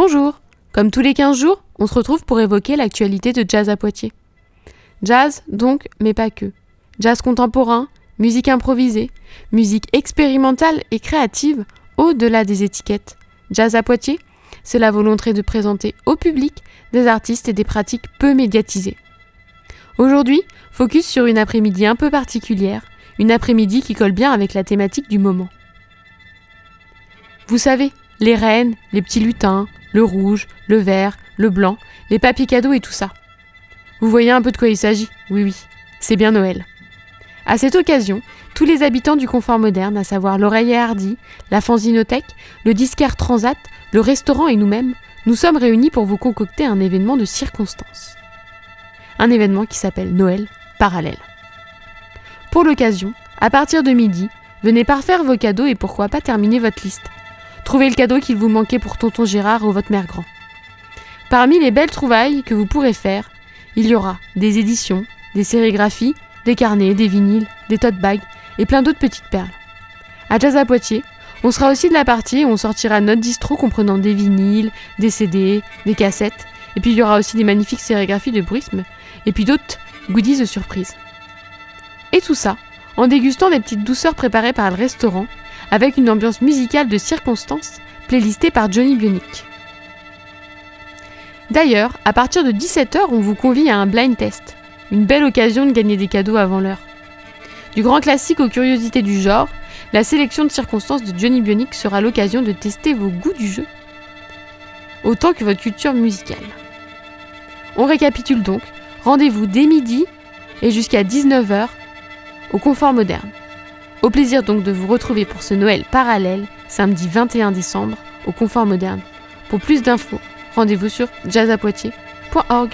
Bonjour Comme tous les 15 jours, on se retrouve pour évoquer l'actualité de jazz à Poitiers. Jazz, donc, mais pas que. Jazz contemporain, musique improvisée, musique expérimentale et créative au-delà des étiquettes. Jazz à Poitiers, c'est la volonté de présenter au public des artistes et des pratiques peu médiatisées. Aujourd'hui, focus sur une après-midi un peu particulière, une après-midi qui colle bien avec la thématique du moment. Vous savez, les reines, les petits lutins, le rouge, le vert, le blanc, les papiers cadeaux et tout ça. Vous voyez un peu de quoi il s'agit? Oui, oui, c'est bien Noël. À cette occasion, tous les habitants du confort moderne, à savoir l'oreiller hardy, la fanzinothèque, le disquaire transat, le restaurant et nous-mêmes, nous sommes réunis pour vous concocter un événement de circonstance. Un événement qui s'appelle Noël parallèle. Pour l'occasion, à partir de midi, venez parfaire vos cadeaux et pourquoi pas terminer votre liste. Trouvez le cadeau qu'il vous manquait pour tonton Gérard ou votre mère grand. Parmi les belles trouvailles que vous pourrez faire, il y aura des éditions, des sérigraphies, des carnets, des vinyles, des tote bags et plein d'autres petites perles. À Jazz à Poitiers, on sera aussi de la partie où on sortira notre distro comprenant des vinyles, des CD, des cassettes, et puis il y aura aussi des magnifiques sérigraphies de bruisme, et puis d'autres goodies de surprise. Et tout ça en dégustant des petites douceurs préparées par le restaurant, avec une ambiance musicale de circonstance playlistée par Johnny Bionic. D'ailleurs, à partir de 17h, on vous convie à un blind test. Une belle occasion de gagner des cadeaux avant l'heure. Du grand classique aux curiosités du genre, la sélection de circonstances de Johnny Bionic sera l'occasion de tester vos goûts du jeu, autant que votre culture musicale. On récapitule donc, rendez-vous dès midi et jusqu'à 19h au confort moderne. Au plaisir donc de vous retrouver pour ce Noël parallèle, samedi 21 décembre, au confort moderne. Pour plus d'infos, rendez-vous sur jazzapoitiers.org.